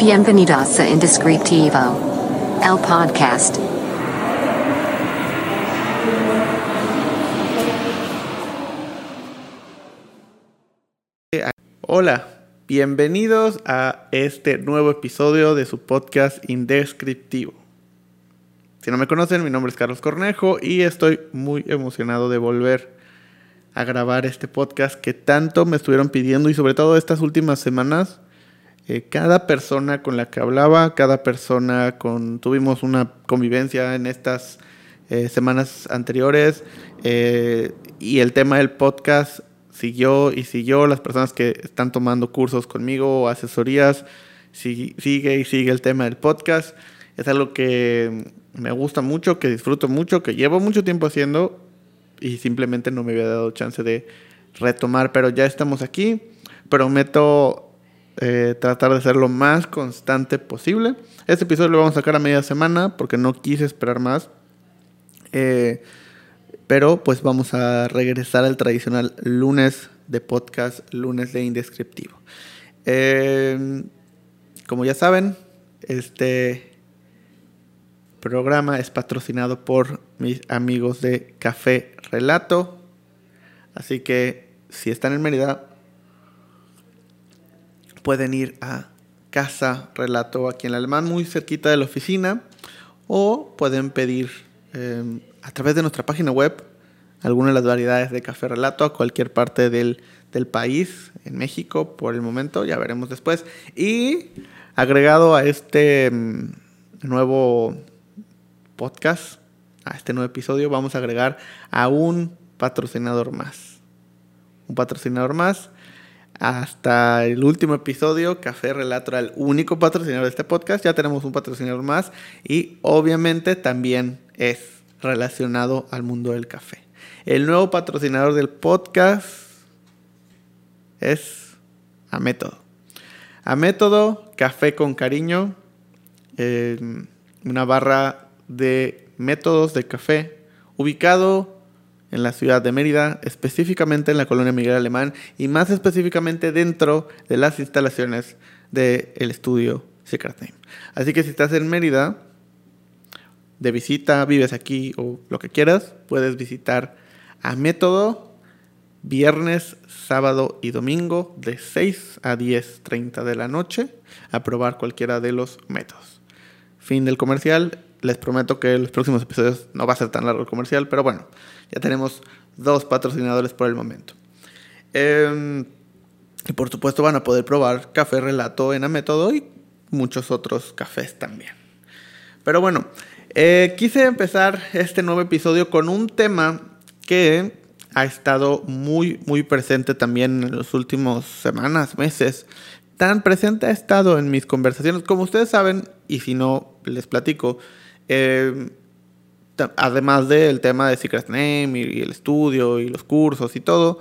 Bienvenidos a Indescriptivo, el podcast. Hola, bienvenidos a este nuevo episodio de su podcast Indescriptivo. Si no me conocen, mi nombre es Carlos Cornejo y estoy muy emocionado de volver a grabar este podcast que tanto me estuvieron pidiendo y sobre todo estas últimas semanas. Eh, cada persona con la que hablaba, cada persona con... Tuvimos una convivencia en estas eh, semanas anteriores eh, y el tema del podcast siguió y siguió. Las personas que están tomando cursos conmigo o asesorías, si- sigue y sigue el tema del podcast. Es algo que me gusta mucho, que disfruto mucho, que llevo mucho tiempo haciendo y simplemente no me había dado chance de retomar, pero ya estamos aquí. Prometo eh, tratar de ser lo más constante posible. Este episodio lo vamos a sacar a media semana porque no quise esperar más. Eh, pero pues vamos a regresar al tradicional lunes de podcast, lunes de indescriptivo. Eh, como ya saben, este programa es patrocinado por mis amigos de Café Relato. Así que si están en Mérida, pueden ir a Casa Relato aquí en Alemán, muy cerquita de la oficina, o pueden pedir eh, a través de nuestra página web algunas de las variedades de café relato a cualquier parte del, del país, en México por el momento, ya veremos después. Y agregado a este mm, nuevo podcast, a este nuevo episodio, vamos a agregar a un patrocinador más. Un patrocinador más. Hasta el último episodio, Café Relato era el único patrocinador de este podcast. Ya tenemos un patrocinador más y obviamente también es relacionado al mundo del café. El nuevo patrocinador del podcast es A Método. A Método, café con cariño, eh, una barra de métodos de café ubicado en la ciudad de Mérida, específicamente en la colonia Miguel Alemán y más específicamente dentro de las instalaciones del estudio Secret Name. Así que si estás en Mérida, de visita, vives aquí o lo que quieras, puedes visitar a Método viernes, sábado y domingo de 6 a 10.30 de la noche a probar cualquiera de los métodos. Fin del comercial. Les prometo que los próximos episodios no va a ser tan largo el comercial, pero bueno, ya tenemos dos patrocinadores por el momento. Eh, y por supuesto van a poder probar café relato en Amétodo y muchos otros cafés también. Pero bueno, eh, quise empezar este nuevo episodio con un tema que ha estado muy, muy presente también en las últimas semanas, meses. Tan presente ha estado en mis conversaciones. Como ustedes saben, y si no, les platico, eh, además del tema de Secret Name y el estudio y los cursos y todo,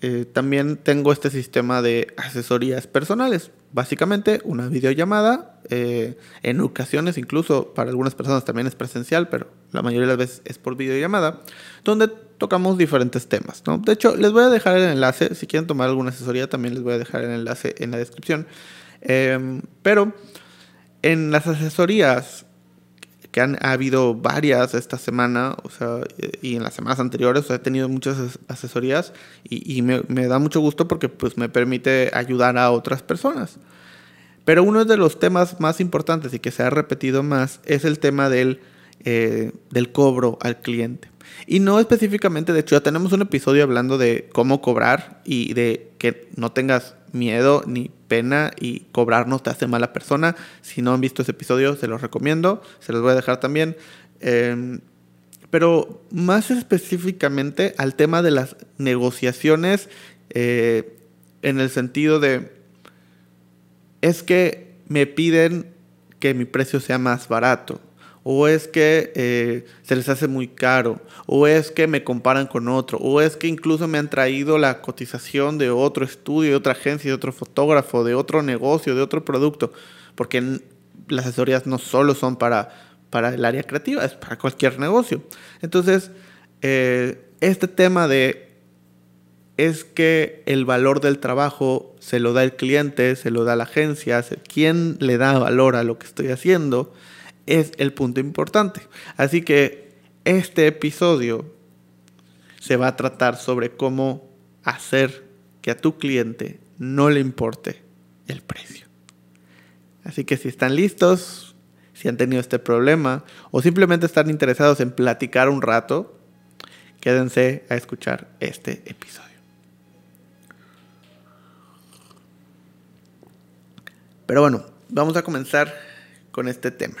eh, también tengo este sistema de asesorías personales. Básicamente una videollamada, eh, en ocasiones incluso para algunas personas también es presencial, pero la mayoría de las veces es por videollamada, donde tocamos diferentes temas. ¿no? De hecho, les voy a dejar el enlace, si quieren tomar alguna asesoría también les voy a dejar el enlace en la descripción. Eh, pero en las asesorías que han ha habido varias esta semana, o sea, y en las semanas anteriores, he tenido muchas as- asesorías y, me, da mucho gusto porque pues me permite ayudar a otras personas. Pero uno de los temas más importantes y que se ha repetido más es el tema del, eh, del cobro al cliente. Y no específicamente, de hecho, ya tenemos un episodio hablando de cómo cobrar y de que no tengas miedo ni pena y cobrar no te hace mala persona. Si no han visto ese episodio, se los recomiendo. Se los voy a dejar también. Eh, pero más específicamente al tema de las negociaciones eh, en el sentido de es que me piden que mi precio sea más barato, o es que eh, se les hace muy caro, o es que me comparan con otro, o es que incluso me han traído la cotización de otro estudio, de otra agencia, de otro fotógrafo, de otro negocio, de otro producto, porque las asesorías no solo son para, para el área creativa, es para cualquier negocio. Entonces, eh, este tema de es que el valor del trabajo se lo da el cliente, se lo da la agencia, quién le da valor a lo que estoy haciendo, es el punto importante. Así que este episodio se va a tratar sobre cómo hacer que a tu cliente no le importe el precio. Así que si están listos, si han tenido este problema o simplemente están interesados en platicar un rato, quédense a escuchar este episodio. Pero bueno, vamos a comenzar con este tema.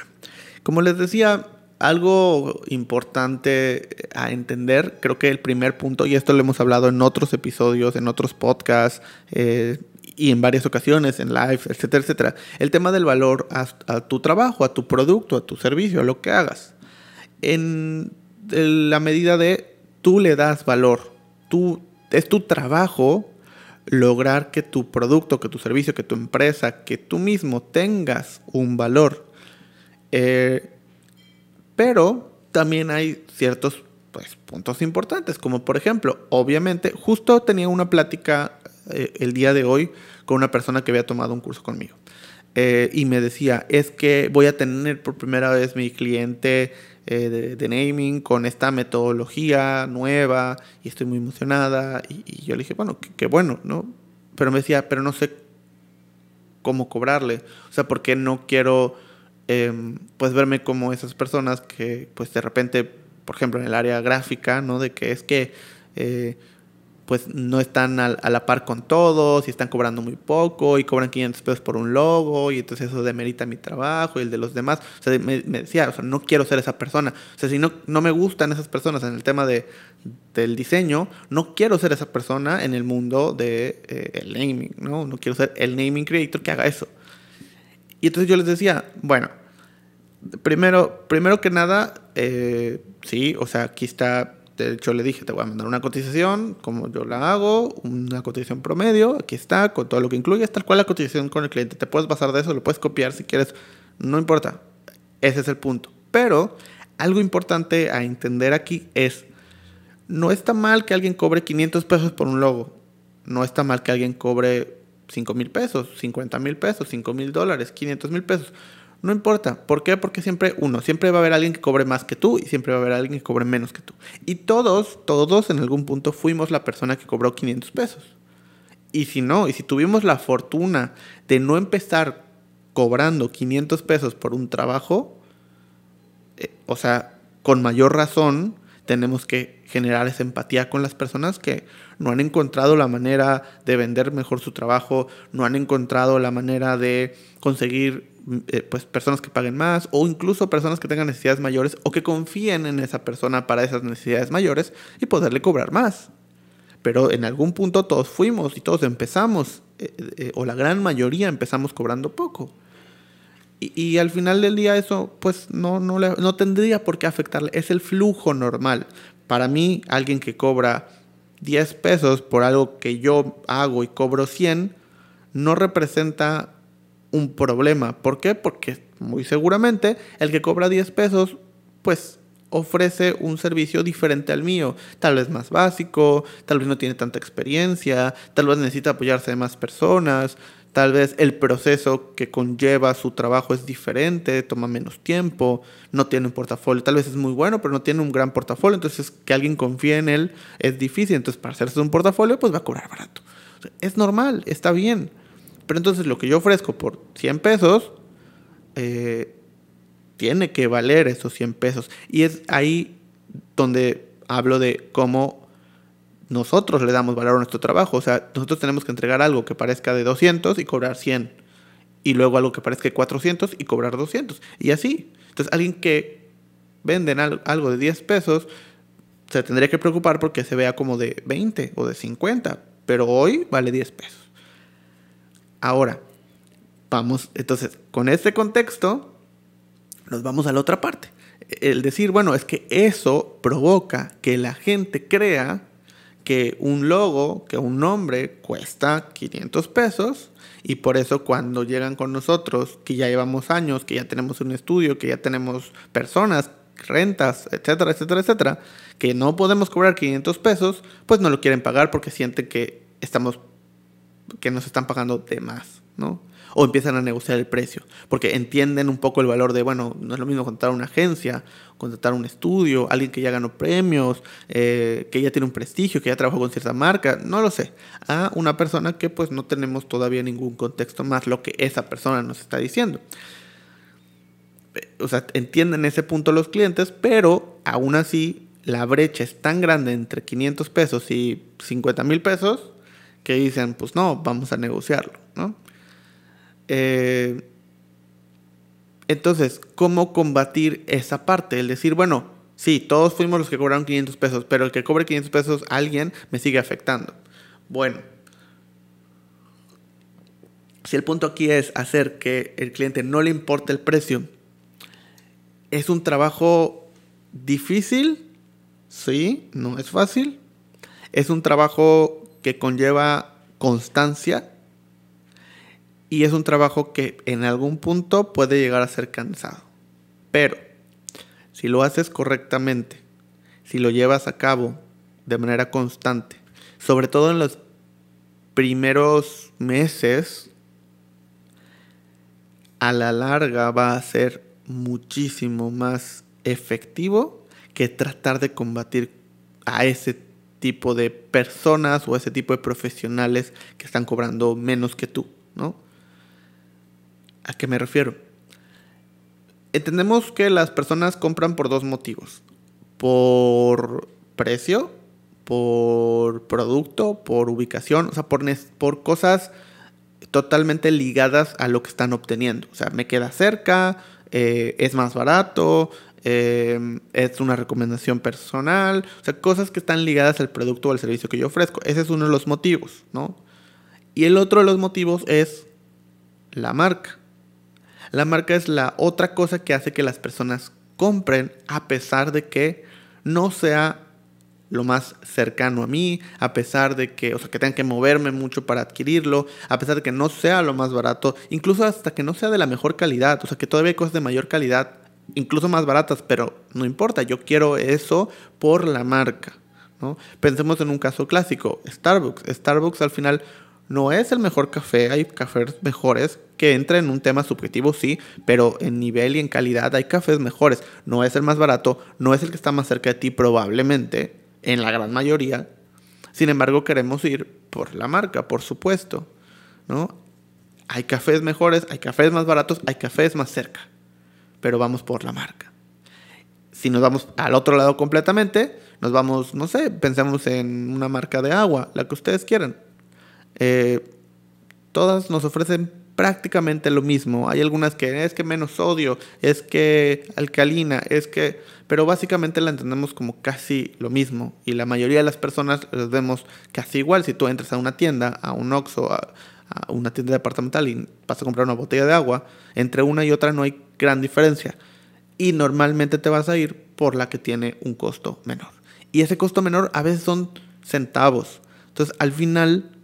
Como les decía, algo importante a entender, creo que el primer punto, y esto lo hemos hablado en otros episodios, en otros podcasts eh, y en varias ocasiones, en live, etcétera, etcétera, el tema del valor a, tu trabajo, a tu producto, a tu servicio, a lo que hagas. En la medida de tú le das valor, tú, es tu trabajo lograr que tu producto, que tu servicio, que tu empresa, que tú mismo tengas un valor. Eh, pero también hay ciertos pues, puntos importantes, como por ejemplo, obviamente, justo tenía una plática eh, el día de hoy con una persona que había tomado un curso conmigo. Eh, y me decía, es que voy a tener por primera vez mi cliente de, naming con esta metodología nueva y estoy muy emocionada. Y, yo le dije, bueno, qué bueno, ¿no? Pero me decía, pero no sé cómo cobrarle. O sea, porque no quiero em, pues verme como esas personas que pues de repente, por ejemplo, en el área gráfica, ¿no? De que es que eh, pues no están a, la par con todos y están cobrando muy poco y cobran 500 pesos por un logo y entonces eso demerita mi trabajo y el de los demás. O sea, me, decía, o sea, no quiero ser esa persona. O sea, si no, no me gustan esas personas en el tema de, del diseño, no quiero ser esa persona en el mundo del de, eh, naming, ¿no? No quiero ser el naming creator que haga eso. Y entonces yo les decía, bueno, primero, primero que nada, eh, sí, o sea, aquí está de hecho, le dije, te voy a mandar una cotización, como yo la hago, una cotización promedio, aquí está, con todo lo que incluye, tal cual la cotización con el cliente. Te puedes basar de eso, lo puedes copiar si quieres, no importa. Ese es el punto. Pero algo importante a entender aquí es, no está mal que alguien cobre 500 pesos por un logo. No está mal que alguien cobre 5 mil pesos, 50 mil pesos, 5 mil dólares, 500 mil pesos. No importa. ¿Por qué? Porque siempre, uno, siempre va a haber alguien que cobre más que tú y siempre va a haber alguien que cobre menos que tú. Y todos, todos en algún punto fuimos la persona que cobró 500 pesos. Y si no, y si tuvimos la fortuna de no empezar cobrando 500 pesos por un trabajo, eh, o sea, con mayor razón tenemos que generar esa empatía con las personas que no han encontrado la manera de vender mejor su trabajo, no han encontrado la manera de conseguir eh, pues personas que paguen más o incluso personas que tengan necesidades mayores o que confíen en esa persona para esas necesidades mayores y poderle cobrar más. Pero en algún punto todos fuimos y todos empezamos, eh, eh, o la gran mayoría empezamos cobrando poco. Y, al final del día eso pues no, no, no tendría por qué afectarle, es el flujo normal. Para mí, alguien que cobra 10 pesos por algo que yo hago y cobro 100, no representa un problema. ¿Por qué? Porque muy seguramente el que cobra 10 pesos, pues ofrece un servicio diferente al mío, tal vez más básico, tal vez no tiene tanta experiencia, tal vez necesita apoyarse de más personas, tal vez el proceso que conlleva su trabajo es diferente, toma menos tiempo, no tiene un portafolio, tal vez es muy bueno, pero no tiene un gran portafolio, entonces que alguien confíe en él es difícil, entonces para hacerse un portafolio pues va a cobrar barato. es normal, está bien. Pero entonces lo que yo ofrezco por 100 pesos, eh, tiene que valer esos 100 pesos. Y es ahí donde hablo de cómo nosotros le damos valor a nuestro trabajo. O sea, nosotros tenemos que entregar algo que parezca de 200 y cobrar 100. Y luego algo que parezca de 400 y cobrar 200. Y así. Entonces, alguien que vende algo de 10 pesos se tendría que preocupar porque se vea como de 20 o de 50. Pero hoy vale 10 pesos. Ahora, vamos, entonces, con este contexto, nos vamos a la otra parte. El decir, bueno, es que eso provoca que la gente crea que un logo, que un nombre cuesta 500 pesos y por eso cuando llegan con nosotros, que ya llevamos años, que ya tenemos un estudio, que ya tenemos personas rentas, etcétera, etcétera, etcétera, que no podemos cobrar 500 pesos, pues no lo quieren pagar porque sienten que estamos, que nos están pagando de más, ¿no? O empiezan a negociar el precio, porque entienden un poco el valor de, bueno, no es lo mismo contratar una agencia, contratar un estudio, alguien que ya ganó premios, eh, que ya tiene un prestigio, que ya trabajó con cierta marca, no lo sé, a una persona que pues no tenemos todavía ningún contexto más lo que esa persona nos está diciendo o sea, entienden ese punto los clientes, pero aún así la brecha es tan grande entre 500 pesos y 50 mil pesos que dicen, pues no, vamos a negociarlo, ¿no? Eh, entonces, ¿cómo combatir esa parte? El decir, bueno, sí, todos fuimos los que cobraron 500 pesos, pero el que cobre 500 pesos, alguien me sigue afectando. Bueno, si el punto aquí es hacer que el cliente no le importe el precio, es un trabajo difícil, sí, no es fácil. Es un trabajo que conlleva constancia y es un trabajo que en algún punto puede llegar a ser cansado. Pero si lo haces correctamente, si lo llevas a cabo de manera constante, sobre todo en los primeros meses, a la larga va a ser muchísimo más efectivo que tratar de combatir a ese tipo de personas o ese tipo de profesionales que están cobrando menos que tú, ¿no? ¿A qué me refiero? Entendemos que las personas compran por dos motivos. Por precio, por producto, por ubicación, o sea, por, por cosas totalmente ligadas a lo que están obteniendo. O sea, me queda cerca, eh, es más barato, eh, es una recomendación personal, o sea, cosas que están ligadas al producto o al servicio que yo ofrezco. Ese es uno de los motivos, ¿no? Y el otro de los motivos es la marca. La marca es la otra cosa que hace que las personas compren a pesar de que no sea lo más cercano a mí, a pesar de que, o sea, que tengan que moverme mucho para adquirirlo, a pesar de que no sea lo más barato, incluso hasta que no sea de la mejor calidad, o sea, que todavía hay cosas de mayor calidad, incluso más baratas, pero no importa, yo quiero eso por la marca, ¿no? Pensemos en un caso clásico, Starbucks. Starbucks al final no es el mejor café, hay cafés mejores que entra en un tema subjetivo, sí, pero en nivel y en calidad hay cafés mejores. No es el más barato, no es el que está más cerca de ti probablemente, en la gran mayoría. Sin embargo, queremos ir por la marca, por supuesto. ¿no? Hay cafés mejores, hay cafés más baratos, hay cafés más cerca. Pero vamos por la marca. Si nos vamos al otro lado completamente, nos vamos, no sé, pensemos en una marca de agua, la que ustedes quieran. Eh, todas nos ofrecen prácticamente lo mismo. Hay algunas que es que menos sodio, es que alcalina, es que... Pero básicamente la entendemos como casi lo mismo. Y la mayoría de las personas las vemos casi igual. Si tú entras a una tienda, a un Oxxo, a, a una tienda departamental y vas a comprar una botella de agua, entre una y otra no hay gran diferencia. Y normalmente te vas a ir por la que tiene un costo menor. Y ese costo menor a veces son centavos. Entonces al final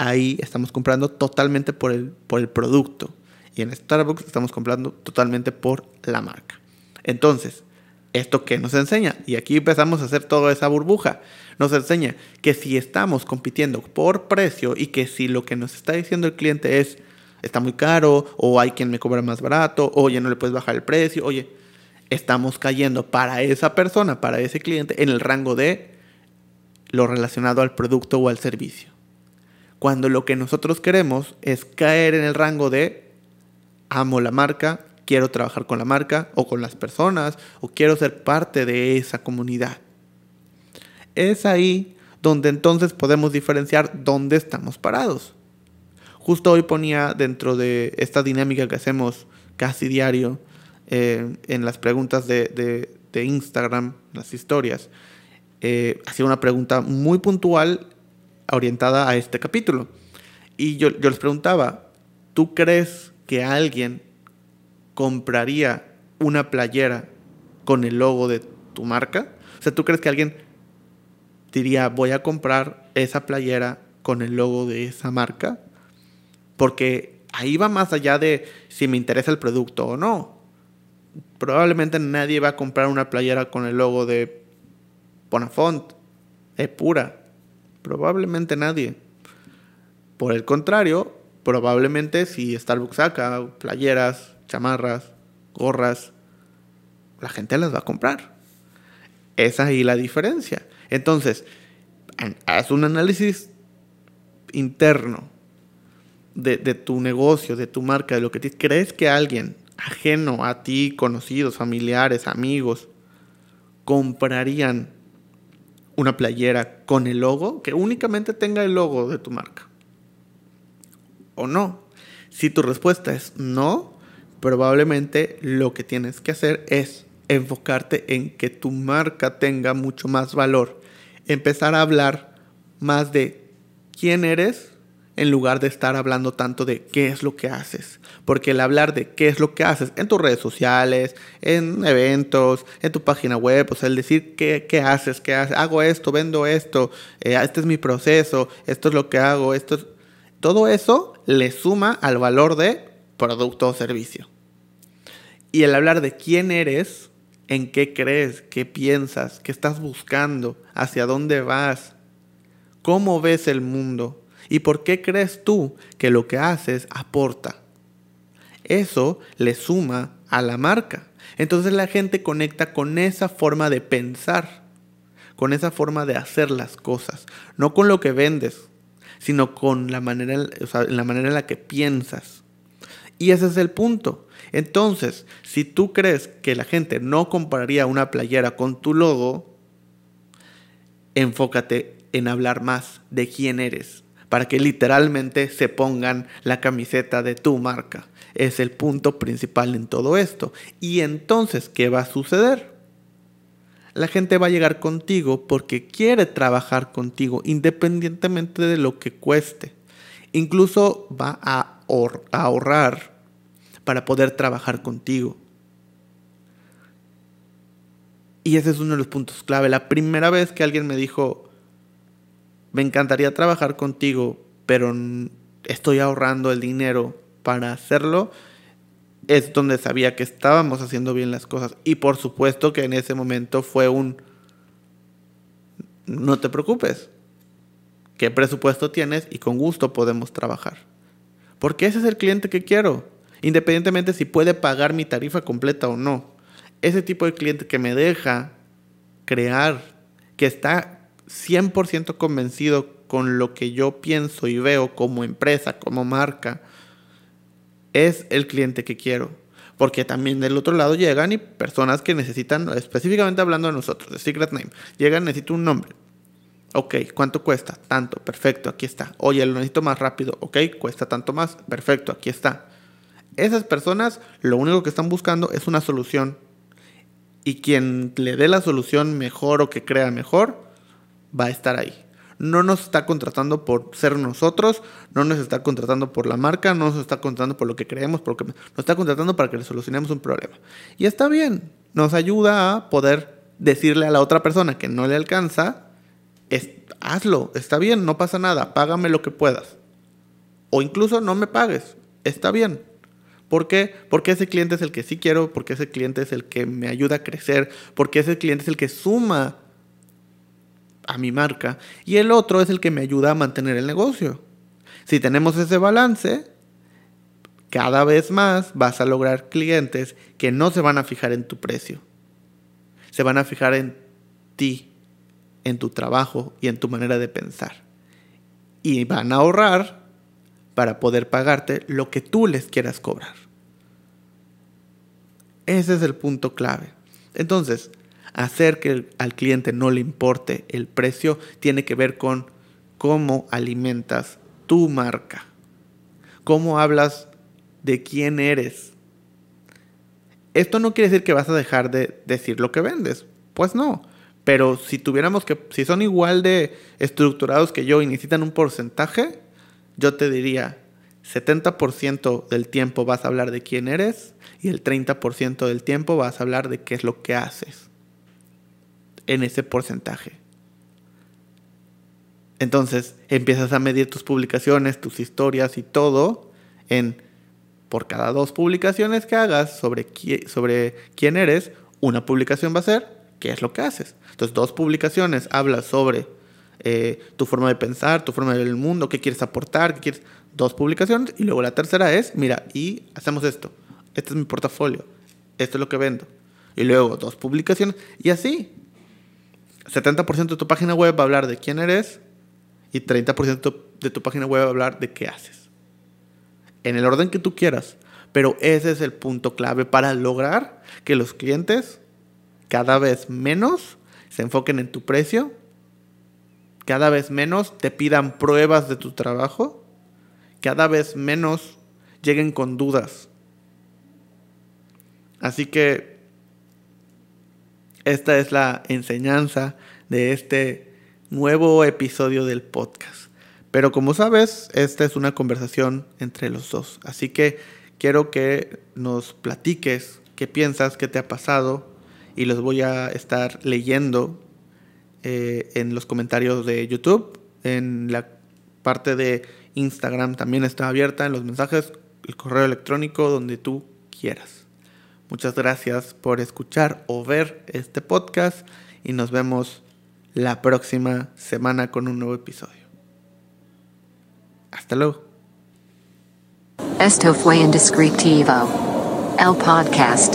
ahí estamos comprando totalmente por el, por el producto. Y en Starbucks estamos comprando totalmente por la marca. Entonces, ¿esto qué nos enseña? Y aquí empezamos a hacer toda esa burbuja. Nos enseña que si estamos compitiendo por precio y que si lo que nos está diciendo el cliente es está muy caro o hay quien me cobra más barato, oye, no le puedes bajar el precio, oye, estamos cayendo para esa persona, para ese cliente, en el rango de lo relacionado al producto o al servicio cuando lo que nosotros queremos es caer en el rango de amo la marca, quiero trabajar con la marca o con las personas o quiero ser parte de esa comunidad. Es ahí donde entonces podemos diferenciar dónde estamos parados. Justo hoy ponía dentro de esta dinámica que hacemos casi diario eh, en las preguntas de, Instagram, las historias, eh, hacía una pregunta muy puntual orientada a este capítulo. Y yo, les preguntaba, ¿tú crees que alguien compraría una playera con el logo de tu marca? O sea, ¿tú crees que alguien diría, voy a comprar esa playera con el logo de esa marca? Porque ahí va más allá de si me interesa el producto o no. probablemente nadie va a comprar una playera con el logo de Bonafont, es pura. Probablemente nadie. Por el contrario, probablemente si Starbucks saca playeras, chamarras, gorras, la gente las va a comprar. Esa es ahí la diferencia. Entonces, haz un análisis interno de, tu negocio, de tu marca, de lo que crees que alguien ajeno a ti, conocidos, familiares, amigos, comprarían una playera con el logo, que únicamente tenga el logo de tu marca. ¿O no? Si tu respuesta es no, probablemente lo que tienes que hacer es enfocarte en que tu marca tenga mucho más valor. Empezar a hablar más de quién eres en lugar de estar hablando tanto de qué es lo que haces. Porque el hablar de qué es lo que haces en tus redes sociales, en eventos, en tu página web, o sea, el decir qué, haces, qué haces, hago esto, vendo esto, eh, este es mi proceso, esto es lo que hago, esto es... Todo eso le suma al valor de producto o servicio. Y el hablar de quién eres, en qué crees, qué piensas, qué estás buscando, hacia dónde vas, cómo ves el mundo y por qué crees tú que lo que haces aporta. Eso le suma a la marca. Entonces la gente conecta con esa forma de pensar, con esa forma de hacer las cosas, no con lo que vendes, sino con la manera, la manera en la que piensas. Y ese es el punto. Entonces, si tú crees que la gente no compraría una playera con tu logo, enfócate en hablar más de quién eres, para que literalmente se pongan la camiseta de tu marca. Es el punto principal en todo esto. Y entonces, ¿qué va a suceder? La gente va a llegar contigo porque quiere trabajar contigo independientemente de lo que cueste. Incluso va a ahorrar para poder trabajar contigo. Y ese es uno de los puntos clave. La primera vez que alguien me dijo, me encantaría trabajar contigo, pero estoy ahorrando el dinero para hacerlo, es donde sabía que estábamos haciendo bien las cosas. Y por supuesto que en ese momento fue un, no te preocupes, qué presupuesto tienes y con gusto podemos trabajar. Porque ese es el cliente que quiero independientemente si puede pagar mi tarifa completa o no. Ese tipo de cliente que me deja crear, que está 100% convencido con lo que yo pienso y veo como empresa, como marca, es el cliente que quiero. Porque también del otro lado llegan y personas que necesitan, específicamente hablando de nosotros, de Secret Name, llegan, necesito un nombre. Ok, ¿cuánto cuesta? Tanto, perfecto, aquí está. Oye, lo necesito más rápido. Ok, cuesta tanto más, perfecto, aquí está. Esas personas lo único que están buscando es una solución. Y quien le dé la solución mejor o que crea mejor, va a estar ahí. No nos está contratando por ser nosotros, no nos está contratando por la marca, no nos está contratando por lo que creemos, porque nos está contratando para que le solucionemos un problema. Y está bien, nos ayuda a poder decirle a la otra persona que no le alcanza, hazlo, está bien, no pasa nada, págame lo que puedas. O incluso no me pagues, está bien. ¿Por qué? Porque ese cliente es el que sí quiero, porque ese cliente es el que me ayuda a crecer, porque ese cliente es el que suma a mi marca y el otro es el que me ayuda a mantener el negocio. Si tenemos ese balance, cada vez más vas a lograr clientes que no se van a fijar en tu precio. Se van a fijar en ti, en tu trabajo y en tu manera de pensar. Y van a ahorrar para poder pagarte lo que tú les quieras cobrar. Ese es el punto clave. Entonces, hacer que al cliente no le importe el precio tiene que ver con cómo alimentas tu marca, cómo hablas de quién eres. Esto no quiere decir que vas a dejar de decir lo que vendes, pues no. Pero si tuviéramos que, si son igual de estructurados que yo y necesitan un porcentaje, yo te diría, 70% del tiempo vas a hablar de quién eres y el 30% del tiempo vas a hablar de qué es lo que haces en ese porcentaje. Entonces empiezas a medir tus publicaciones, tus historias y todo en por cada dos publicaciones que hagas sobre, quién eres, una publicación va a ser qué es lo que haces. Entonces, dos publicaciones hablas sobre eh, tu forma de pensar, tu forma de ver el mundo, qué quieres aportar, qué quieres. Dos publicaciones. Y luego la tercera es, mira, y hacemos esto. Este es mi portafolio. Esto es lo que vendo. Y luego dos publicaciones. Y así. 70% de tu página web va a hablar de quién eres y 30% de tu página web va a hablar de qué haces. En el orden que tú quieras. Pero ese es el punto clave para lograr que los clientes cada vez menos se enfoquen en tu precio, cada vez menos te pidan pruebas de tu trabajo, cada vez menos lleguen con dudas. Así que esta es la enseñanza de este nuevo episodio del podcast. Pero como sabes, esta es una conversación entre los dos. Así que quiero que nos platiques qué piensas, qué te ha pasado y los voy a estar leyendo eh, en los comentarios de YouTube. En la parte de Instagram también está abierta en los mensajes, el correo electrónico donde tú quieras. Muchas gracias por escuchar o ver este podcast y nos vemos la próxima semana con un nuevo episodio. Hasta luego. Esto fue Indescriptivo. El podcast.